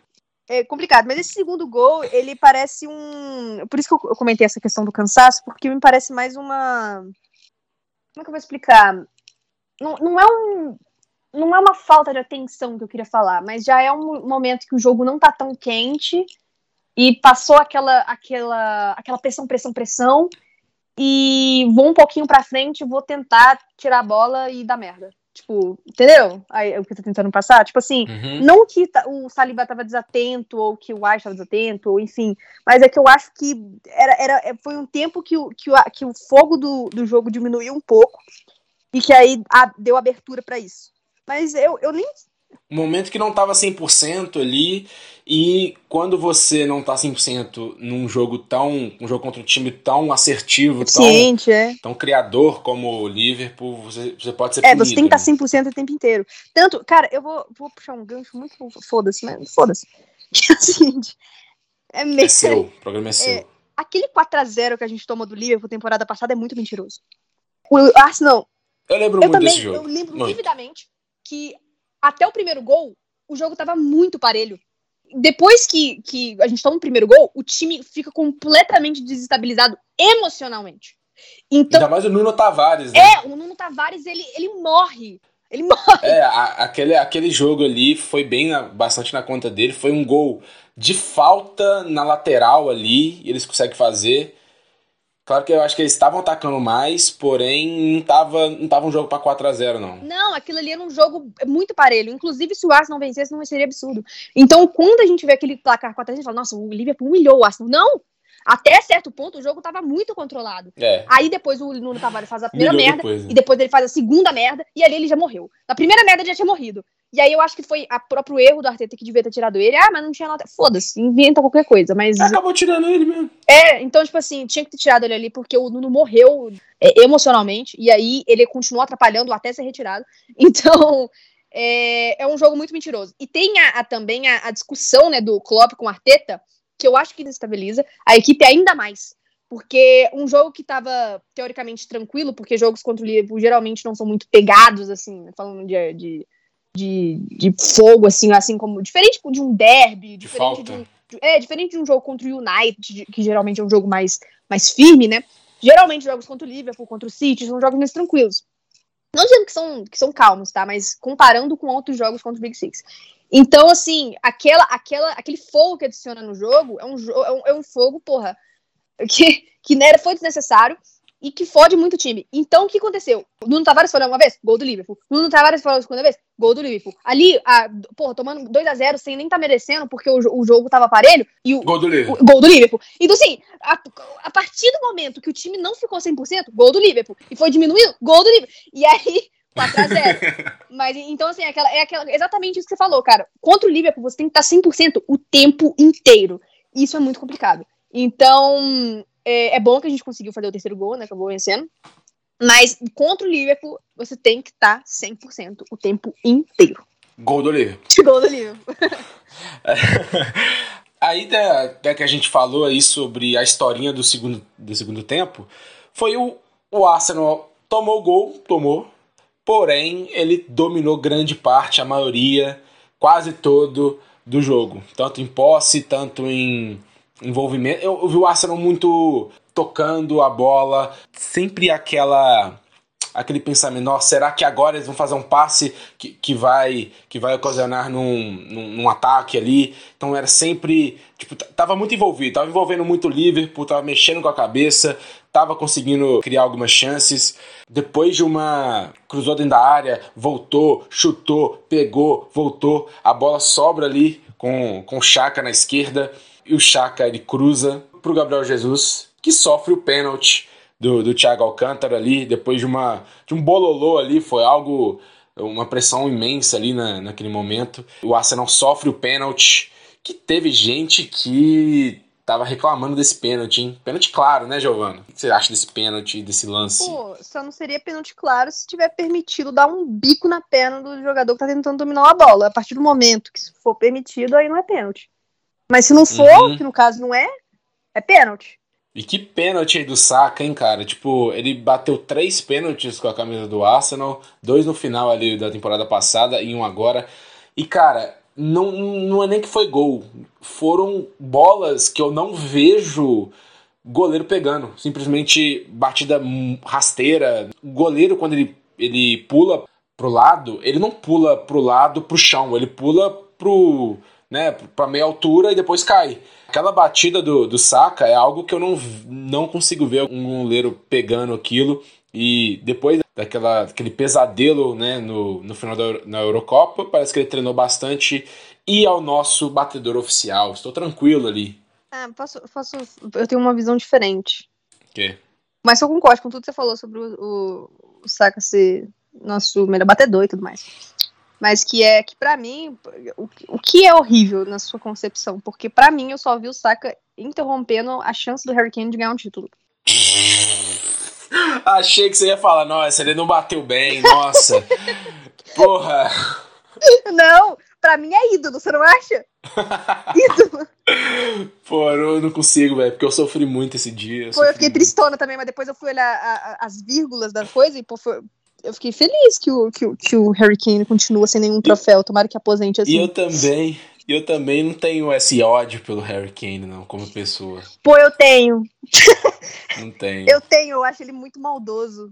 é complicado. Mas esse segundo gol, ele parece um. Por isso que eu comentei essa questão do cansaço, porque me parece mais uma. Como é que eu vou explicar? Não, não é um. Não é uma falta de atenção que eu queria falar, mas já é um momento que o jogo não tá tão quente e passou aquela aquela aquela pressão, pressão, pressão e vou um pouquinho para frente, vou tentar tirar a bola e dar merda. Tipo, entendeu? Aí, o que eu tô tentando passar? Tipo assim, uhum. não que o Saliba tava desatento, ou que o White tava desatento, ou enfim, mas é que eu acho que era, era, é, foi um tempo que o, que o, que o fogo do, do jogo diminuiu um pouco, e que aí a, deu abertura para isso. Mas eu, eu nem um momento que não estava 100% ali e quando você não tá 100% num jogo tão um jogo contra um time tão assertivo, tão, é. tão criador como o Liverpool, você, você pode ser É, punido, você tem que estar tá 100% o tempo inteiro. Tanto, cara, eu vou, vou puxar um gancho muito foda-se, mas foda-se. Que é o seguinte, é, meio, é seu, o programa é seu. É, aquele 4 a 0 que a gente tomou do Liverpool temporada passada é muito mentiroso. O Arsenal Eu lembro eu muito também, desse jogo. Eu lembro muito. vividamente que até o primeiro gol, o jogo tava muito parelho. Depois que, que a gente toma o primeiro gol, o time fica completamente desestabilizado emocionalmente. Então, Ainda mais o Nuno Tavares, né? É, o Nuno Tavares, ele, ele morre. Ele morre. É, a, aquele, aquele jogo ali foi bem na, bastante na conta dele. Foi um gol de falta na lateral ali, e eles conseguem fazer. Claro que eu acho que eles estavam atacando mais, porém não tava, não tava um jogo para 4 a 0 não. Não, aquilo ali era um jogo muito parelho. Inclusive, se o Arsenal vencesse, não seria absurdo. Então, quando a gente vê aquele placar 4 a 0 a gente fala, nossa, o Liverpool humilhou o Arsenal. Não! Até certo ponto, o jogo tava muito controlado. É. Aí depois o Nuno Tavares faz a primeira merda, depois, né? e depois ele faz a segunda merda, e ali ele já morreu. Na primeira merda ele já tinha morrido. E aí eu acho que foi o próprio erro do Arteta que devia ter tirado ele. Ah, mas não tinha nota. Foda-se, inventa qualquer coisa. Mas. Acabou tirando ele mesmo. É, então, tipo assim, tinha que ter tirado ele ali porque o Nuno morreu é, emocionalmente. E aí ele continuou atrapalhando até ser retirado. Então. É, é um jogo muito mentiroso. E tem a, a também a, a, discussão né, do Klopp com o Arteta, que eu acho que desestabiliza a equipe ainda mais. Porque um jogo que estava teoricamente tranquilo, porque jogos contra o Liverpool geralmente não são muito pegados, assim, falando de, de de, de fogo, assim, assim como. Diferente de um derby, de falta. de um. É, diferente de um jogo contra o United, que geralmente é um jogo mais, mais firme, né? Geralmente jogos contra o Liverpool, contra o City, são jogos mais tranquilos. Não dizendo que são, que são calmos, tá? Mas comparando com outros jogos contra o Big Six. Então, assim, aquela, aquela, aquele fogo que adiciona no jogo é um, é um, é um fogo, porra, que, que né, foi desnecessário e que fode muito o time. Então, o que aconteceu? O Nuno Tavares falou uma vez, gol do Liverpool. O Nuno Tavares falou a segunda vez, gol do Liverpool. Ali, a, porra, tomando 2 a 0 sem nem tá merecendo, porque o, o jogo tava parelho. E o, gol do Liverpool. O, gol do Liverpool. Então, assim, a, a, partir do momento que o time não ficou 100%, gol do Liverpool. E foi diminuindo, gol do Liverpool. E aí, 4 a 0 Mas, então, assim, é, aquela, é aquela, exatamente isso que você falou, cara. Contra o Liverpool, você tem que estar 100% o tempo inteiro. Isso é muito complicado. Então, é, é, bom que a gente conseguiu fazer o terceiro gol, né? Acabou vencendo. Mas contra o Liverpool, você tem que estar tá 100% o tempo inteiro. Gol do Liverpool. Gol do Liverpool. aí, da, da que a gente falou aí sobre a historinha do segundo, do segundo tempo, foi o, o Arsenal tomou o gol, tomou, porém ele dominou grande parte, a maioria, quase todo do jogo. Tanto em posse, tanto em envolvimento. Eu, eu vi o Arsenal muito tocando a bola, sempre aquela aquele pensamento, nossa, será que agora eles vão fazer um passe que, que vai que vai ocasionar num, num, num, ataque ali? Então era sempre, tipo, tava muito envolvido, tava envolvendo muito o Liverpool, tava mexendo com a cabeça, tava conseguindo criar algumas chances. Depois de uma cruzou dentro da área, voltou, chutou, pegou, voltou, a bola sobra ali com com o Chaka na esquerda e o Chaka ele cruza pro Gabriel Jesus, que sofre o pênalti do, do Thiago Alcântara ali, depois de, uma, de um bololô ali, foi algo, uma pressão imensa ali na, naquele momento. O Arsenal sofre o pênalti, que teve gente que tava reclamando desse pênalti, hein? Pênalti claro, né, Giovana? O que você acha desse pênalti, desse lance? Pô, só não seria pênalti claro se tiver permitido dar um bico na perna do jogador que tá tentando dominar a bola. A partir do momento que isso for permitido, aí não é pênalti. Mas se não for, uhum. que no caso não é, é pênalti. E que pênalti aí do Saka, hein, cara? Tipo, ele bateu três pênaltis com a camisa do Arsenal, dois no final ali da temporada passada e um agora. E, cara, não, não é nem que foi gol. Foram bolas que eu não vejo goleiro pegando. Simplesmente batida rasteira. O goleiro, quando ele, ele pula pro lado, ele não pula pro lado pro chão, ele pula pro, né, pra meia altura e depois cai. Aquela batida do, do Saka é algo que eu não, não consigo ver um goleiro pegando aquilo e depois daquela, aquele pesadelo né, no, no final da na Eurocopa, parece que ele treinou bastante e ao nosso batedor oficial. Estou tranquilo ali. Ah, posso, posso, eu tenho uma visão diferente. Mas eu concordo com tudo que você falou sobre o, o, o Saka ser nosso melhor batedor e tudo mais. Mas que é que para mim, o, o que é horrível na sua concepção? Porque para mim eu só vi o Saka interrompendo a chance do Harry Kane de ganhar um título. Achei que você ia falar, nossa, ele não bateu bem, nossa. Porra. Não, pra mim é ídolo, você não acha? ídolo. Pô, eu não consigo, velho, porque eu sofri muito esse dia. Pô, eu fiquei muito. tristona também, mas depois eu fui olhar a, a, as vírgulas da coisa e, pô, foi, eu fiquei feliz que o, que, o, que o Harry Kane continua sem nenhum troféu. Tomara que aposente assim. E eu também. Eu também não tenho esse ódio pelo Harry Kane, não, como pessoa. Pô, eu tenho. Não tenho. Eu tenho, eu acho ele muito maldoso.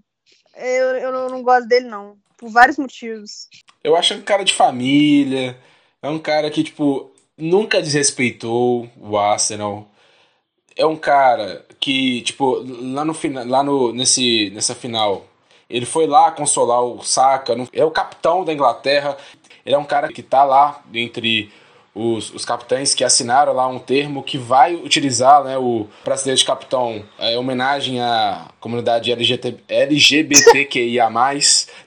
Eu, eu não gosto dele, não. Por vários motivos. Eu acho um cara de família. É um cara que, tipo, nunca desrespeitou o Arsenal. É um cara que, tipo, lá no final, lá no, nesse, nessa final, ele foi lá consolar o Saka, é o capitão da Inglaterra. Ele é um cara que tá lá entre os, os capitães que assinaram lá um termo que vai utilizar né, o brasileiro de capitão é, em homenagem à comunidade LGBT, LGBTQIA,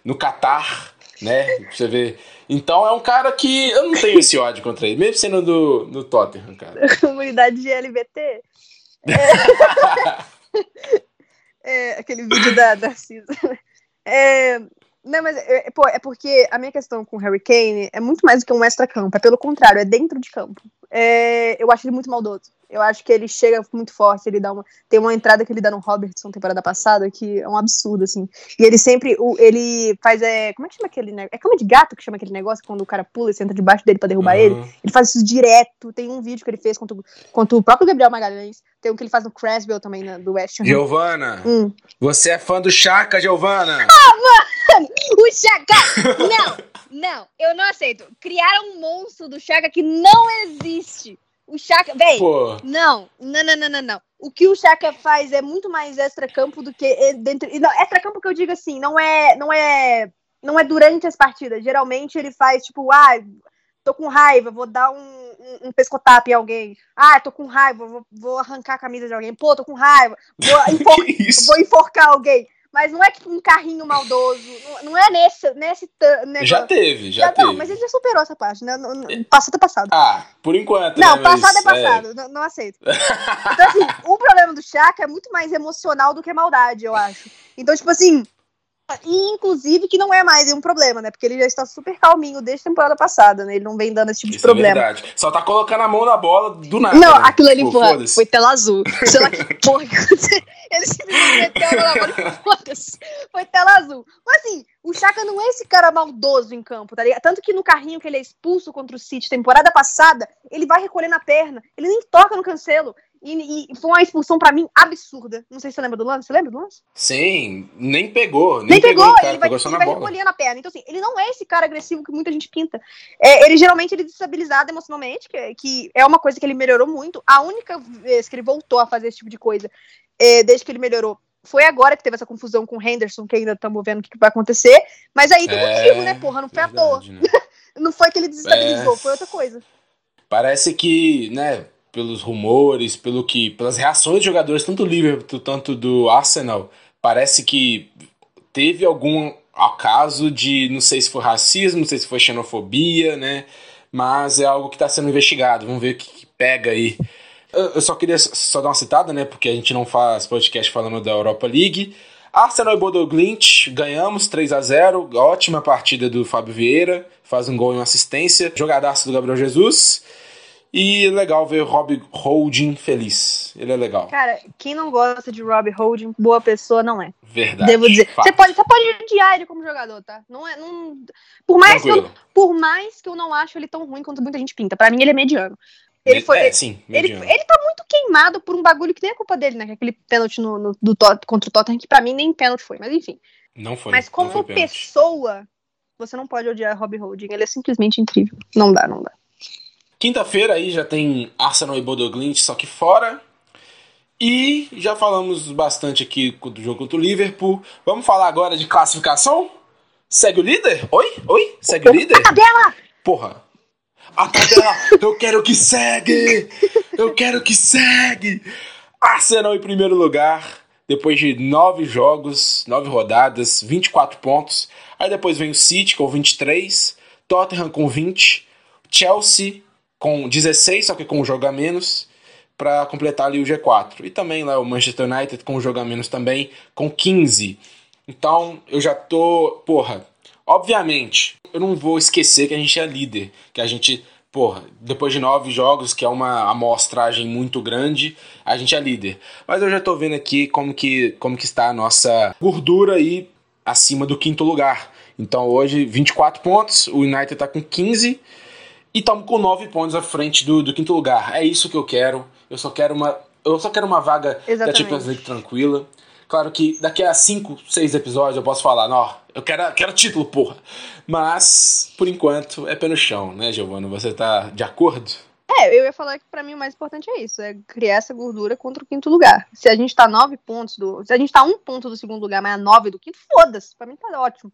no Catar, né? Você ver. Então é um cara que eu não tenho esse ódio contra ele, mesmo sendo do, do Tottenham, cara. Comunidade LGBT? É... é, aquele vídeo da, da Cisa. É, não, mas é, pô, é porque a minha questão com o Harry Kane é muito mais do que um extra-campo, é pelo contrário, é dentro de campo. É, eu acho ele muito maldoso. Eu acho que ele chega muito forte, ele dá uma. Tem uma entrada que ele dá no Robertson temporada passada que é um absurdo, assim. E ele sempre. O, ele faz. É, como é que chama aquele negócio? É cama de gato que chama aquele negócio quando o cara pula e entra debaixo dele pra derrubar uhum. ele. Ele faz isso direto. Tem um vídeo que ele fez contra, contra o próprio Gabriel Magalhães. Tem um que ele faz no Creswell também, né, do West Ham. Giovana, hum. você é fã do Chaka, Giovana? Ah, mano! O Chaka! Não, não, eu não aceito. Criaram um monstro do Chaka que não existe. O Chaka. Véi, não, não, não, não, não, O que o Chaka faz é muito mais extra-campo do que dentro. Não, extra-campo que eu digo assim, não é. Não é. Não é durante as partidas. Geralmente ele faz, tipo, ah, tô com raiva, vou dar um, um, um pescotap em alguém. Ah, tô com raiva, vou, vou arrancar a camisa de alguém. Pô, tô com raiva, vou, enfor vou enforcar alguém. Mas não é tipo um carrinho maldoso. Não, é nesse. nesse negócio. Já teve, já, já teve. Não, mas ele já superou essa parte, né? Passado é passado. Ah, por enquanto. Não, né? passado é passado. É... Não, não, aceito. Então, assim, o problema do Chaka é muito mais emocional do que maldade, eu acho. Então, tipo assim, inclusive, que não é mais um problema, né? Porque ele já está super calminho desde a temporada passada, né? Ele não vem dando esse tipo Isso de problema. É verdade. Só tá colocando a mão na bola do nada. Não, né? aquilo ali tipo, foi, foi tela azul. Sei lá que porra que Ele simplesmente meteu a mão na bola e foda-se. Foi tela azul. Mas assim, o Chaka não é esse cara maldoso em campo, tá ligado? Tanto que no carrinho que ele é expulso contra o City temporada passada, ele vai recolher na perna. Ele nem toca no cancelo. E, e, foi uma expulsão para mim absurda. Não sei se você lembra do lance. Você lembra do lance? Sim, nem pegou. Nem, nem pegou, pegou cara, ele vai, pegou ele vai perna. Então, assim, ele não é esse cara agressivo que muita gente pinta. É, ele geralmente ele é desestabilizado emocionalmente, que, que, é uma coisa que ele melhorou muito. A única vez que ele voltou a fazer esse tipo de coisa, é, desde que ele melhorou, foi agora que teve essa confusão com o Henderson, que ainda estamos vendo o que, que, vai acontecer. Mas aí deu é, motivo, né, porra? Não foi verdade, à toa. Né? não foi que ele desestabilizou, é, foi outra coisa. Parece que, né, pelos rumores, pelo que, pelas reações de jogadores, tanto do Liverpool, tanto do Arsenal, parece que teve algum acaso de, não sei se foi racismo, não sei se foi xenofobia, né? Mas é algo que está sendo investigado. Vamos ver o que, que pega aí. Eu só queria só dar uma citada, né? Porque a gente não faz podcast falando da Europa League. Arsenal e Bodo Glint, ganhamos 3 a 0 Ótima partida do Fábio Vieira, faz um gol e uma assistência. Jogadaço do Gabriel Jesus. E legal ver Rob Holding feliz. Ele é legal. Cara, quem não gosta de Rob Holding, boa pessoa não é. Verdade. Devo dizer. Você pode, você pode odiar ele como jogador, tá? Não é, não... Por, mais que eu, por mais que eu não acho ele tão ruim quanto muita gente pinta. Pra mim, ele é mediano. Ele foi, é, sim, ele, ele tá muito queimado por um bagulho que nem é culpa dele, né? Aquele pênalti no, no, do, contra o Tottenham, que pra mim nem pênalti foi, mas enfim. Não foi. Mas como foi pessoa, você não pode odiar Rob Holding. Ele é simplesmente incrível. Não dá, não dá. Quinta-feira aí já tem Arsenal e Bodoglint, só que fora. E já falamos bastante aqui do jogo contra o Liverpool. Vamos falar agora de classificação? Segue o líder? Oi? Oi? Segue o líder? A tabela! Porra. A tabela! eu quero que segue! Eu quero que segue! Arsenal em primeiro lugar, depois de nove jogos, nove rodadas, 24 pontos. Aí depois vem o City com 23, Tottenham com 20, Chelsea com 16, só que com um jogo a menos, para completar ali o G4. E também lá o Manchester United com um jogo a menos também, com 15. Então eu já tô. Porra, obviamente, eu não vou esquecer que a gente é líder, que a gente porra, depois de nove jogos, que é uma amostragem muito grande, a gente é líder. Mas eu já tô vendo aqui como que, como que está a nossa gordura aí acima do quinto lugar. Então hoje, 24 pontos, o United tá com 15 e estamos com 9 pontos à frente do, do quinto lugar. É isso que eu quero. Eu só quero uma, eu só quero uma vaga Exatamente. da Champions League tranquila. Claro que daqui a 5, 6 episódios eu posso falar, não, eu quero, quero título, porra. Mas, por enquanto, é pé no chão, né, Giovana? Você tá de acordo? É, eu ia falar que para mim o mais importante é isso, é criar essa gordura contra o quinto lugar. Se a gente tá nove pontos do. Se a gente tá um ponto do segundo lugar, mas a nove do quinto, foda-se. Pra mim tá ótimo.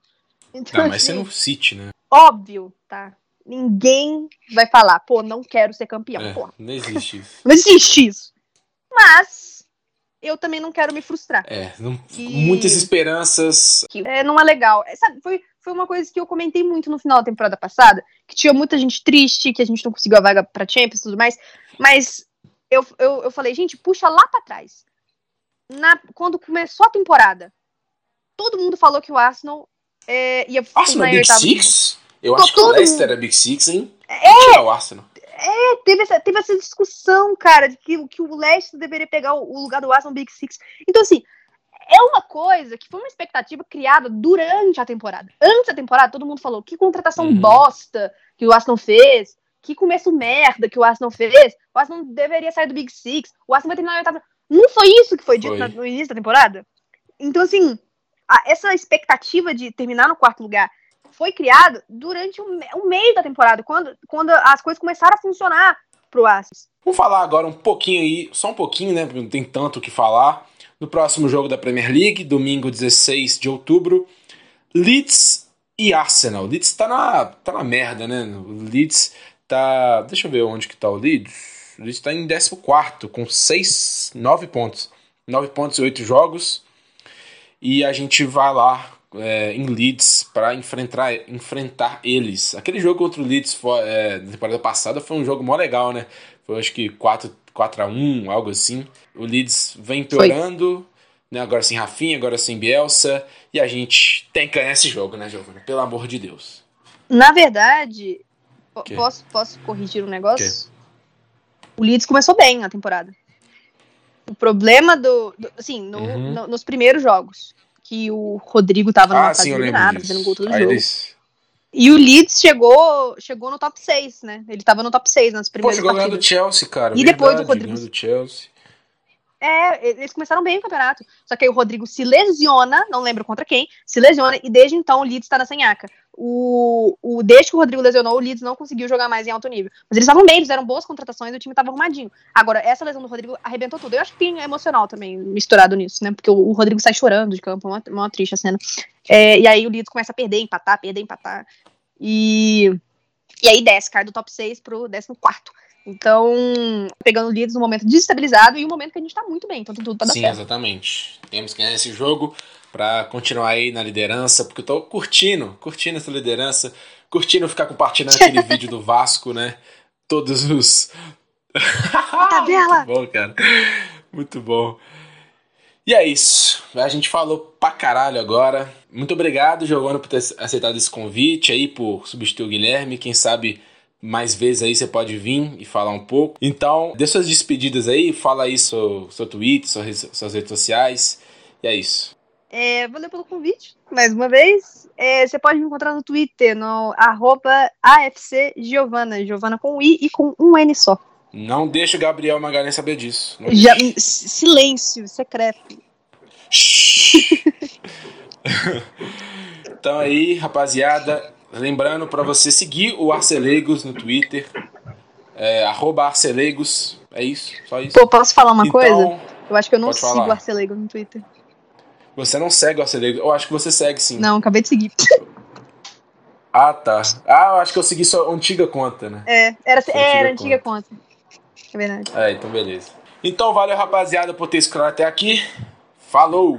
Então, não, mas assim, você não City, né? Óbvio, tá? Ninguém vai falar, pô, não quero ser campeão. É. Não existe isso. não existe isso. Mas eu também não quero me frustrar. É, não, muitas esperanças. É, não é legal. É, sabe, foi, foi uma coisa que eu comentei muito no final da temporada passada, que tinha muita gente triste, que a gente não conseguiu a vaga pra Champions e tudo mais, mas eu, eu, eu falei, gente, puxa lá pra trás. Na, quando começou a temporada, todo mundo falou que o Arsenal é, ia Arsenal é Big Six? Eu acho que o Leicester é Big Six, hein? É, o Arsenal. É, teve essa, teve essa discussão, cara, de que, que o Leicester deveria pegar o, o lugar do Arsenal Big Six. Então, assim, é uma coisa que foi uma expectativa criada durante a temporada. Antes da temporada, todo mundo falou que contratação uhum. bosta que o Arsenal fez, que começo merda que o Arsenal fez, o Arsenal deveria sair do Big Six, o Arsenal vai terminar na oitava. Não foi isso que foi dito foi. no início da temporada? Então, assim, a, essa expectativa de terminar no quarto lugar foi criado durante o, o meio da temporada, quando, quando as coisas começaram a funcionar pro Assis. Vamos falar agora um pouquinho aí, só um pouquinho, né? Porque não tem tanto o que falar. No próximo jogo da Premier League, domingo 16 de outubro, Leeds e Arsenal. Leeds tá na, tá na merda, né? Leeds tá. Deixa eu ver onde que tá o Leeds. O Leeds tá em 14, com 6, 9 pontos. 9 pontos e 8 jogos. E a gente vai lá é, em Leeds para enfrentar, enfrentar eles. Aquele jogo contra o Leeds foi, é, na temporada passada foi um jogo mó legal, né? Foi acho que 4, 4 a 1 algo assim. O Leeds vem piorando, né? agora sem Rafinha, agora sem Bielsa. E a gente tem que ganhar esse jogo, né, Giovana? Pelo amor de Deus. Na verdade, posso, posso corrigir um negócio? Que? O Leeds começou bem a temporada. O problema do. do assim, no, uhum. no, nos primeiros jogos que o Rodrigo tava numa ah, fase eliminada, fazendo gol todo Aí jogo. Eles... E o Leeds chegou, chegou no top 6, né? Ele tava no top 6 nas primeiras Pô, chegou partidas. do Chelsea, cara. E Verdade, depois do Rodrigo. do Chelsea. É, eles começaram bem o campeonato. Só que aí o Rodrigo se lesiona, não lembro contra quem, se lesiona, e desde então o Leeds tá na senhaca. O, o, desde que o Rodrigo lesionou, o Leeds não conseguiu jogar mais em alto nível. Mas eles estavam bem, eles eram boas contratações, o time tava arrumadinho. Agora, essa lesão do Rodrigo arrebentou tudo. Eu acho que tem emocional também misturado nisso, né? Porque o, o Rodrigo sai chorando de campo, uma, uma triste a cena. É, e aí o Leeds começa a perder, empatar, perder, empatar. E, e aí desce, cai do top 6 pro 14 quarto. Então, pegando Leeds no momento desestabilizado e um momento que a gente tá muito bem, então tudo tá Sim, certo. exatamente. Temos que ganhar esse jogo para continuar aí na liderança, porque eu tô curtindo, curtindo essa liderança, curtindo ficar compartilhando aquele vídeo do Vasco, né? Todos os. Tabela! muito bom, cara. Muito bom. E é isso. A gente falou pra caralho agora. Muito obrigado, Giovanni, por ter aceitado esse convite aí, por substituir o Guilherme. Quem sabe mais vezes aí você pode vir e falar um pouco. Então, dê suas despedidas aí, fala aí seu, seu Twitter, suas, suas redes sociais. E é isso. É, valeu pelo convite, mais uma vez. É, você pode me encontrar no Twitter, no arroba AFC Giovana, Giovana com I e com um N só. Não deixa o Gabriel Magalhães saber disso. Já, silêncio, secreto. então aí, rapaziada, lembrando para você seguir o Arcelegos no Twitter. É, arroba Arcelegos. É isso, só isso. Pô, posso falar uma Então, coisa? Eu acho que eu não sigo falar. o Arcelegos no Twitter. Você não segue o Arcelegos? Eu acho que você segue sim. Não, acabei de seguir. Ah, tá. Ah, eu acho que eu segui sua antiga conta, né? É, era, Sua é, era antiga antiga conta. É verdade. É, então beleza. Então valeu, rapaziada, por ter escutado até aqui. Falou!